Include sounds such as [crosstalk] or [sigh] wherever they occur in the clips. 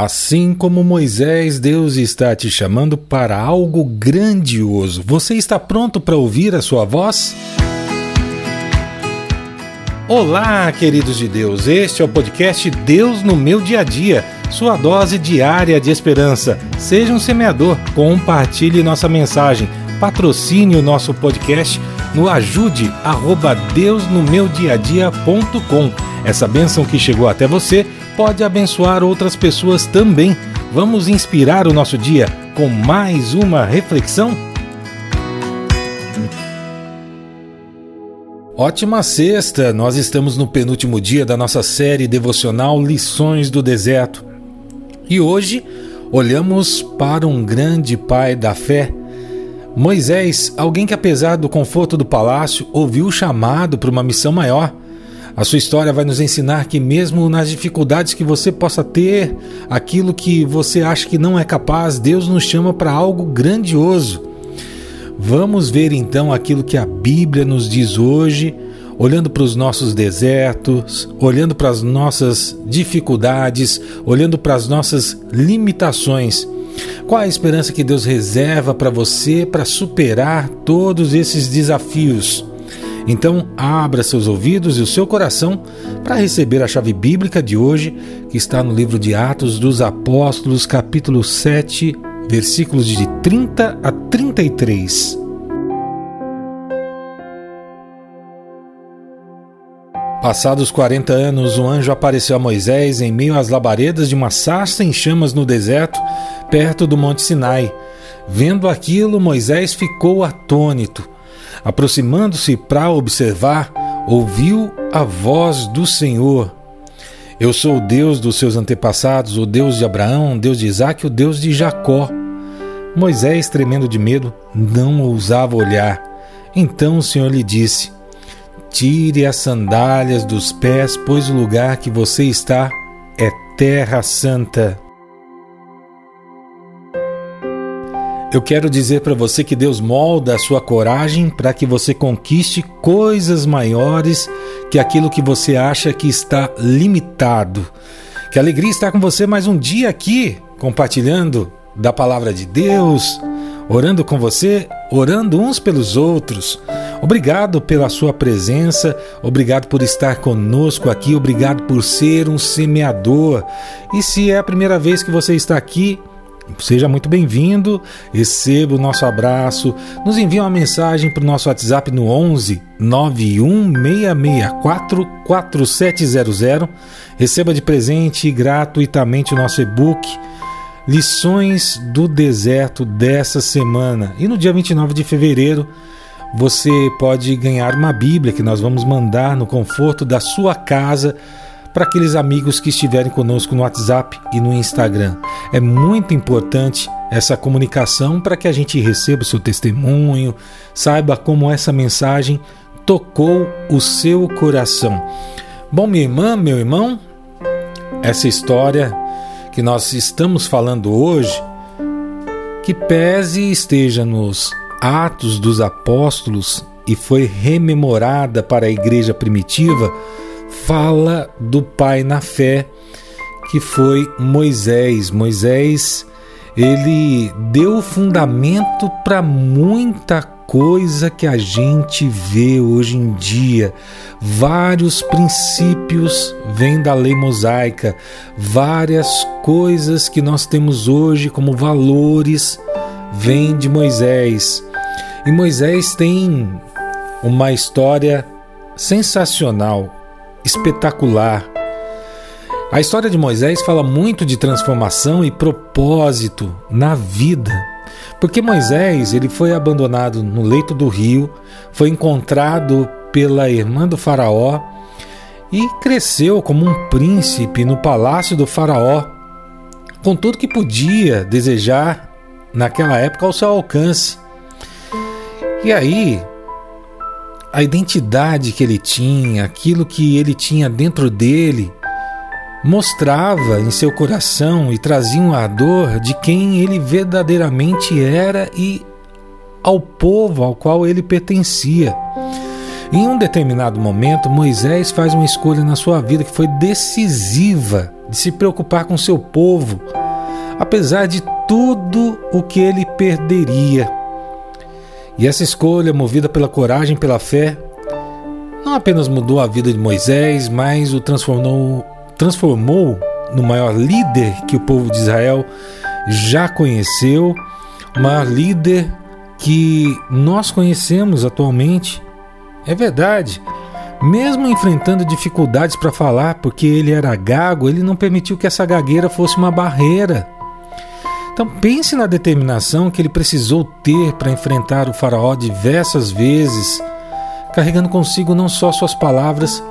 Assim como Moisés, Deus está te chamando para algo grandioso. Você está pronto para ouvir a sua voz? Olá, queridos de Deus. Este é o podcast Deus no meu dia a dia, sua dose diária de esperança. Seja um semeador, compartilhe nossa mensagem, patrocine o nosso podcast no ajude arroba deusnomeudiadia.com. Essa bênção que chegou até você pode abençoar outras pessoas também. Vamos inspirar o nosso dia com mais uma reflexão? Ótima sexta! Nós estamos no penúltimo dia da nossa série devocional Lições do Deserto. E hoje olhamos para um grande pai da fé. Moisés, alguém que apesar do conforto do palácio, ouviu o chamado para uma missão maior a sua história vai nos ensinar que, mesmo nas dificuldades que você possa ter, aquilo que você acha que não é capaz, Deus nos chama para algo grandioso. Vamos ver então aquilo que a Bíblia nos diz hoje, olhando para os nossos desertos, olhando para as nossas dificuldades, olhando para as nossas limitações. Qual a esperança que Deus reserva para você para superar todos esses desafios? Então, abra seus ouvidos e o seu coração para receber a chave bíblica de hoje, que está no livro de Atos dos Apóstolos, capítulo 7, versículos de 30 a 33. Passados 40 anos, o anjo apareceu a Moisés em meio às labaredas de uma sarça em chamas no deserto, perto do Monte Sinai. Vendo aquilo, Moisés ficou atônito. Aproximando-se para observar, ouviu a voz do Senhor. Eu sou o Deus dos seus antepassados, o Deus de Abraão, o Deus de Isaac, o Deus de Jacó. Moisés, tremendo de medo, não ousava olhar. Então o Senhor lhe disse: Tire as sandálias dos pés, pois o lugar que você está é terra santa. Eu quero dizer para você que Deus molda a sua coragem para que você conquiste coisas maiores que aquilo que você acha que está limitado. Que alegria estar com você mais um dia aqui, compartilhando da palavra de Deus, orando com você, orando uns pelos outros. Obrigado pela sua presença, obrigado por estar conosco aqui, obrigado por ser um semeador. E se é a primeira vez que você está aqui, Seja muito bem-vindo, receba o nosso abraço. Nos envie uma mensagem para o nosso WhatsApp no 11 91664 4700. Receba de presente gratuitamente o nosso e-book Lições do Deserto dessa semana. E no dia 29 de fevereiro você pode ganhar uma Bíblia que nós vamos mandar no conforto da sua casa para aqueles amigos que estiverem conosco no WhatsApp e no Instagram. É muito importante essa comunicação para que a gente receba o seu testemunho, saiba como essa mensagem tocou o seu coração. Bom, minha irmã, meu irmão, essa história que nós estamos falando hoje, que pese esteja nos Atos dos Apóstolos e foi rememorada para a igreja primitiva, fala do pai na fé, que foi Moisés. Moisés, ele deu fundamento para muita coisa que a gente vê hoje em dia. Vários princípios vêm da lei mosaica, várias coisas que nós temos hoje como valores vêm de Moisés. E Moisés tem uma história sensacional espetacular. A história de Moisés fala muito de transformação e propósito na vida. Porque Moisés, ele foi abandonado no leito do rio, foi encontrado pela irmã do faraó e cresceu como um príncipe no palácio do faraó, com tudo que podia desejar naquela época ao seu alcance. E aí, a identidade que ele tinha, aquilo que ele tinha dentro dele, mostrava em seu coração e trazia um ardor de quem ele verdadeiramente era e ao povo ao qual ele pertencia. Em um determinado momento, Moisés faz uma escolha na sua vida que foi decisiva de se preocupar com seu povo, apesar de tudo o que ele perderia. E essa escolha, movida pela coragem e pela fé, não apenas mudou a vida de Moisés, mas o transformou, transformou no maior líder que o povo de Israel já conheceu, o maior líder que nós conhecemos atualmente. É verdade. Mesmo enfrentando dificuldades para falar, porque ele era gago, ele não permitiu que essa gagueira fosse uma barreira. Então pense na determinação que ele precisou ter para enfrentar o faraó diversas vezes, carregando consigo não só suas palavras,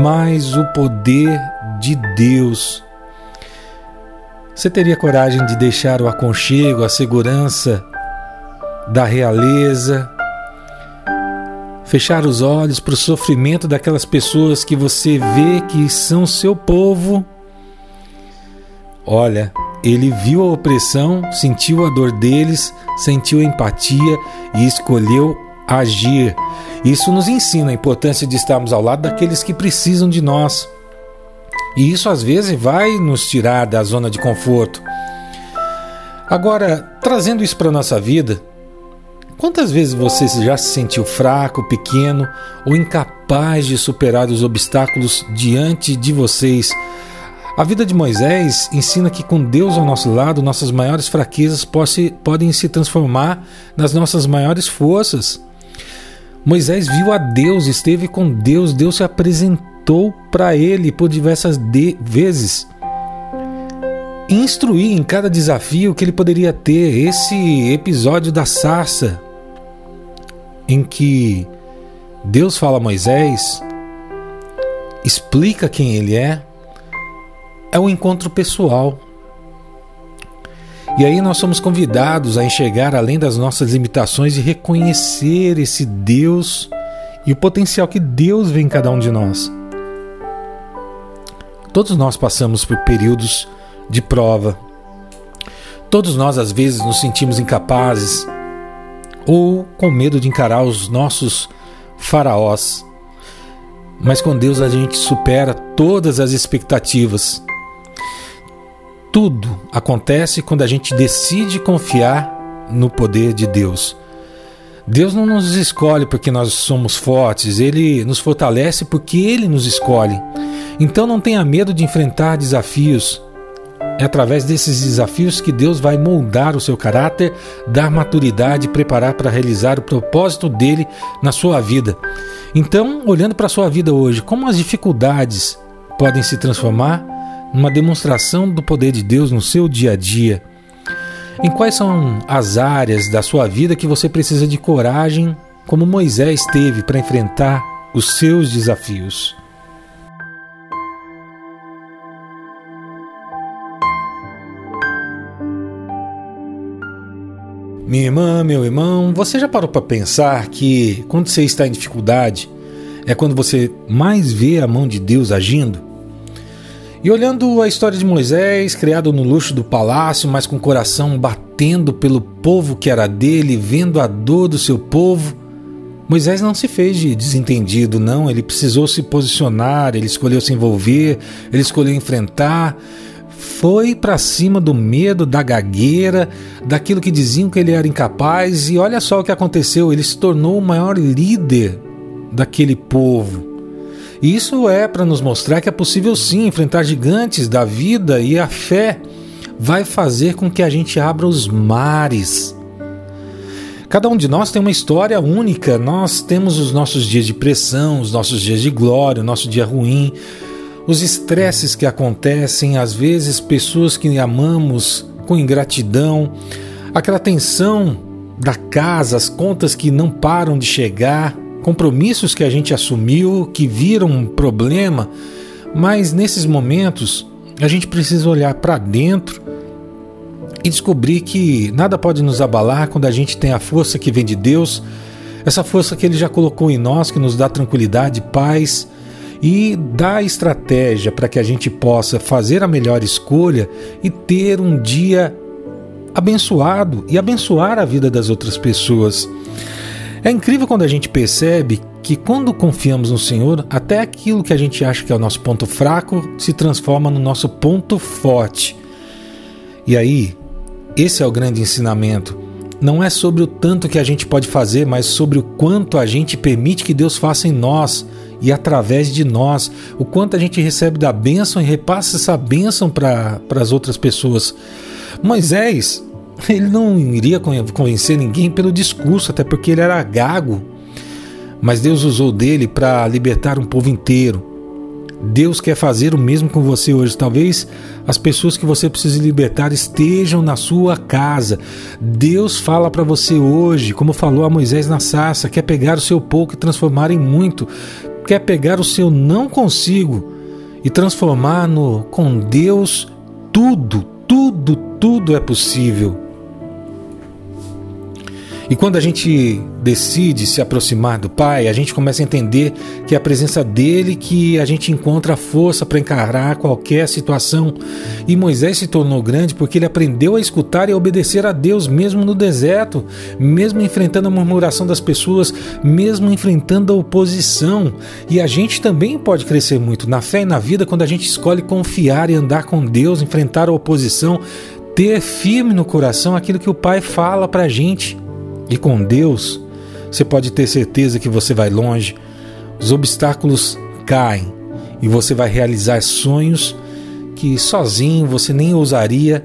mas o poder de Deus. Você teria coragem de deixar o aconchego, a segurança da realeza, fechar os olhos para o sofrimento daquelas pessoas que você vê que são seu povo? Olha, ele viu a opressão, sentiu a dor deles, sentiu a empatia e escolheu agir. Isso nos ensina a importância de estarmos ao lado daqueles que precisam de nós. E isso às vezes vai nos tirar da zona de conforto. Agora, trazendo isso para a nossa vida, quantas vezes você já se sentiu fraco, pequeno ou incapaz de superar os obstáculos diante de vocês? A vida de Moisés ensina que com Deus ao nosso lado, nossas maiores fraquezas podem se transformar nas nossas maiores forças. Moisés viu a Deus, esteve com Deus, Deus se apresentou para ele por diversas vezes. Instruir em cada desafio que ele poderia ter. Esse episódio da sarça, em que Deus fala a Moisés, explica quem ele é, é um encontro pessoal. E aí nós somos convidados a enxergar além das nossas limitações e reconhecer esse Deus e o potencial que Deus vê em cada um de nós. Todos nós passamos por períodos de prova. Todos nós às vezes nos sentimos incapazes ou com medo de encarar os nossos faraós. Mas com Deus a gente supera todas as expectativas tudo acontece quando a gente decide confiar no poder de Deus. Deus não nos escolhe porque nós somos fortes, Ele nos fortalece porque Ele nos escolhe. Então não tenha medo de enfrentar desafios. É através desses desafios que Deus vai moldar o seu caráter, dar maturidade e preparar para realizar o propósito dele na sua vida. Então, olhando para a sua vida hoje, como as dificuldades podem se transformar uma demonstração do poder de Deus no seu dia a dia? Em quais são as áreas da sua vida que você precisa de coragem, como Moisés teve para enfrentar os seus desafios? Minha irmã, meu irmão, você já parou para pensar que quando você está em dificuldade é quando você mais vê a mão de Deus agindo? E olhando a história de Moisés, criado no luxo do palácio, mas com o coração batendo pelo povo que era dele, vendo a dor do seu povo, Moisés não se fez de desentendido, não. Ele precisou se posicionar, ele escolheu se envolver, ele escolheu enfrentar. Foi para cima do medo, da gagueira, daquilo que diziam que ele era incapaz, e olha só o que aconteceu: ele se tornou o maior líder daquele povo. E isso é para nos mostrar que é possível sim enfrentar gigantes da vida e a fé vai fazer com que a gente abra os mares. Cada um de nós tem uma história única, nós temos os nossos dias de pressão, os nossos dias de glória, o nosso dia ruim, os estresses que acontecem, às vezes pessoas que amamos com ingratidão, aquela tensão da casa, as contas que não param de chegar, compromissos que a gente assumiu que viram um problema, mas nesses momentos a gente precisa olhar para dentro e descobrir que nada pode nos abalar quando a gente tem a força que vem de Deus, essa força que Ele já colocou em nós, que nos dá tranquilidade, paz e dá estratégia para que a gente possa fazer a melhor escolha e ter um dia abençoado e abençoar a vida das outras pessoas. É incrível quando a gente percebe que quando confiamos no Senhor, até aquilo que a gente acha que é o nosso ponto fraco se transforma no nosso ponto forte. E aí, esse é o grande ensinamento. Não é sobre o tanto que a gente pode fazer, mas sobre o quanto a gente permite que Deus faça em nós e através de nós, o quanto a gente recebe da bênção e repassa essa bênção para as outras pessoas. Moisés, [laughs] ele não iria convencer ninguém pelo discurso, até porque ele era gago, mas Deus usou dele para libertar um povo inteiro. Deus quer fazer o mesmo com você hoje. Talvez as pessoas que você precisa libertar estejam na sua casa. Deus fala para você hoje, como falou a Moisés na sarça, quer pegar o seu pouco e transformar em muito quer pegar o seu não consigo e transformar no com Deus tudo, tudo, tudo é possível. E quando a gente decide se aproximar do Pai, a gente começa a entender que é a presença dele que a gente encontra força para encarar qualquer situação. E Moisés se tornou grande porque ele aprendeu a escutar e a obedecer a Deus mesmo no deserto, mesmo enfrentando a murmuração das pessoas, mesmo enfrentando a oposição. E a gente também pode crescer muito na fé e na vida quando a gente escolhe confiar e andar com Deus, enfrentar a oposição, ter firme no coração aquilo que o Pai fala para a gente. E com Deus, você pode ter certeza que você vai longe, os obstáculos caem e você vai realizar sonhos que sozinho você nem ousaria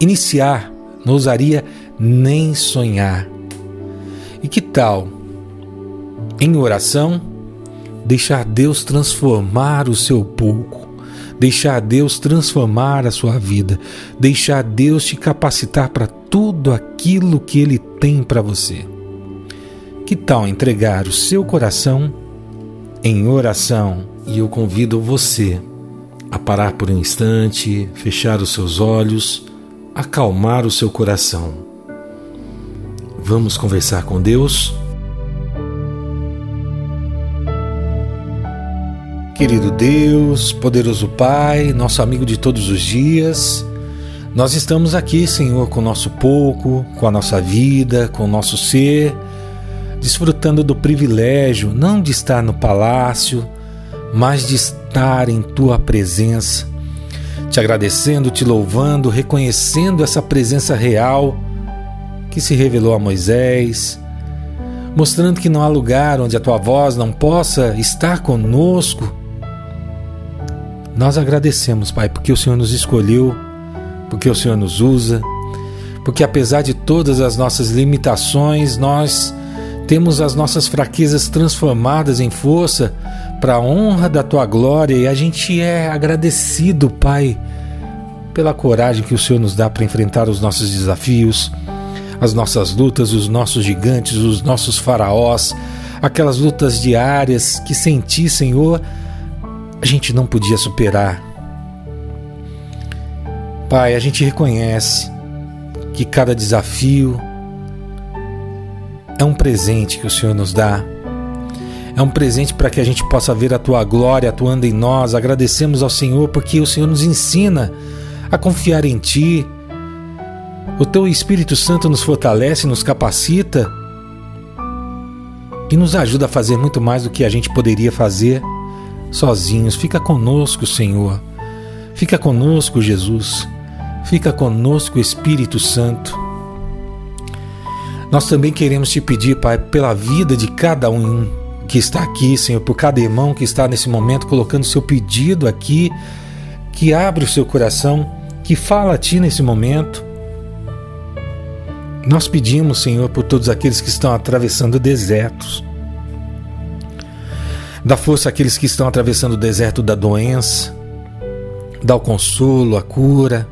iniciar, não ousaria nem sonhar. E que tal, em oração, deixar Deus transformar o seu pouco, deixar Deus transformar a sua vida, deixar Deus te capacitar para tudo aquilo que Ele tem para você. Que tal entregar o seu coração em oração? E eu convido você a parar por um instante, fechar os seus olhos, acalmar o seu coração. Vamos conversar com Deus? Querido Deus, poderoso Pai, nosso amigo de todos os dias, nós estamos aqui, Senhor, com o nosso pouco, com a nossa vida, com o nosso ser, desfrutando do privilégio não de estar no palácio, mas de estar em tua presença, te agradecendo, te louvando, reconhecendo essa presença real que se revelou a Moisés, mostrando que não há lugar onde a tua voz não possa estar conosco. Nós agradecemos, Pai, porque o Senhor nos escolheu porque o Senhor nos usa, porque apesar de todas as nossas limitações, nós temos as nossas fraquezas transformadas em força para a honra da tua glória. E a gente é agradecido, Pai, pela coragem que o Senhor nos dá para enfrentar os nossos desafios, as nossas lutas, os nossos gigantes, os nossos faraós, aquelas lutas diárias que sem ti, Senhor, a gente não podia superar. Pai, a gente reconhece que cada desafio é um presente que o Senhor nos dá. É um presente para que a gente possa ver a tua glória atuando em nós. Agradecemos ao Senhor porque o Senhor nos ensina a confiar em Ti. O Teu Espírito Santo nos fortalece, nos capacita e nos ajuda a fazer muito mais do que a gente poderia fazer sozinhos. Fica conosco, Senhor. Fica conosco, Jesus. Fica conosco, Espírito Santo. Nós também queremos te pedir, Pai, pela vida de cada um que está aqui, Senhor, por cada irmão que está nesse momento colocando seu pedido aqui, que abre o seu coração, que fala a Ti nesse momento. Nós pedimos, Senhor, por todos aqueles que estão atravessando desertos. Dá força àqueles que estão atravessando o deserto da doença. Dá o consolo, a cura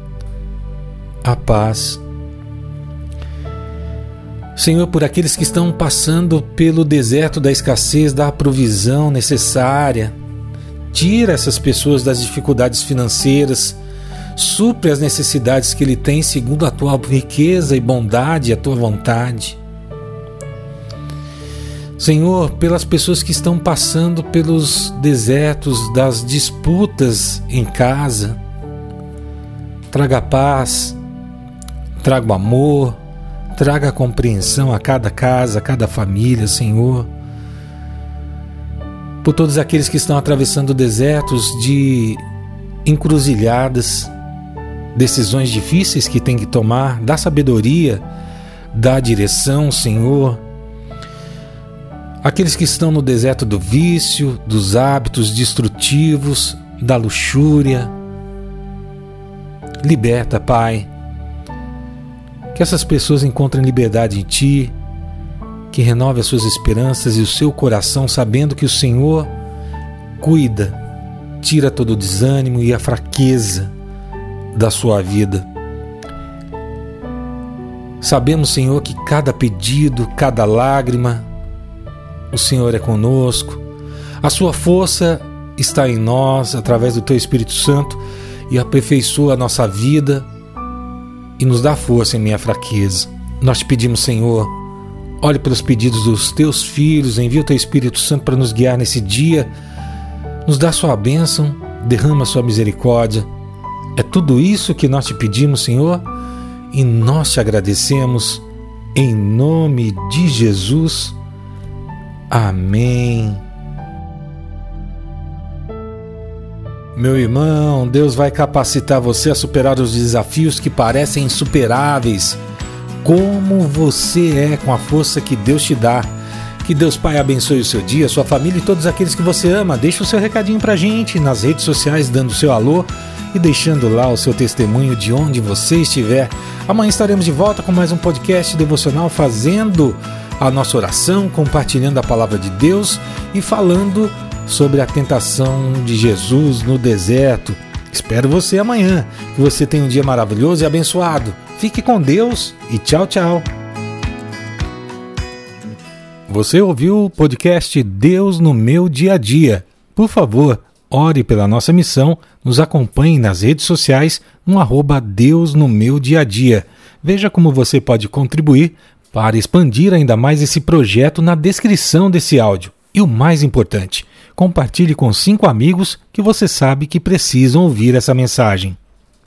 a paz. Senhor, por aqueles que estão passando pelo deserto da escassez da provisão necessária, tira essas pessoas das dificuldades financeiras, supre as necessidades que ele tem segundo a tua riqueza e bondade a tua vontade. Senhor, pelas pessoas que estão passando pelos desertos das disputas em casa, traga paz, Traga amor, traga compreensão a cada casa, a cada família, Senhor. por todos aqueles que estão atravessando desertos de encruzilhadas, decisões difíceis que tem que tomar, dá sabedoria, dá direção, Senhor. Aqueles que estão no deserto do vício, dos hábitos destrutivos, da luxúria. Liberta, Pai. Que essas pessoas encontrem liberdade em Ti, que renove as suas esperanças e o seu coração, sabendo que o Senhor cuida, tira todo o desânimo e a fraqueza da sua vida. Sabemos, Senhor, que cada pedido, cada lágrima, o Senhor é conosco. A sua força está em nós através do teu Espírito Santo e aperfeiçoa a nossa vida e nos dá força em minha fraqueza. Nós te pedimos, Senhor, olhe pelos pedidos dos teus filhos, envia o teu Espírito Santo para nos guiar nesse dia, nos dá sua bênção, derrama sua misericórdia. É tudo isso que nós te pedimos, Senhor, e nós te agradecemos em nome de Jesus. Amém. Meu irmão, Deus vai capacitar você a superar os desafios que parecem insuperáveis. Como você é com a força que Deus te dá. Que Deus Pai abençoe o seu dia, sua família e todos aqueles que você ama. Deixe o seu recadinho pra gente nas redes sociais, dando o seu alô e deixando lá o seu testemunho de onde você estiver. Amanhã estaremos de volta com mais um podcast devocional fazendo a nossa oração, compartilhando a palavra de Deus e falando sobre a tentação de Jesus no deserto. Espero você amanhã. Que você tenha um dia maravilhoso e abençoado. Fique com Deus e tchau, tchau. Você ouviu o podcast Deus no meu dia a dia. Por favor, ore pela nossa missão, nos acompanhe nas redes sociais no arroba Deus no meu dia a dia. Veja como você pode contribuir para expandir ainda mais esse projeto na descrição desse áudio. E o mais importante, compartilhe com cinco amigos que você sabe que precisam ouvir essa mensagem.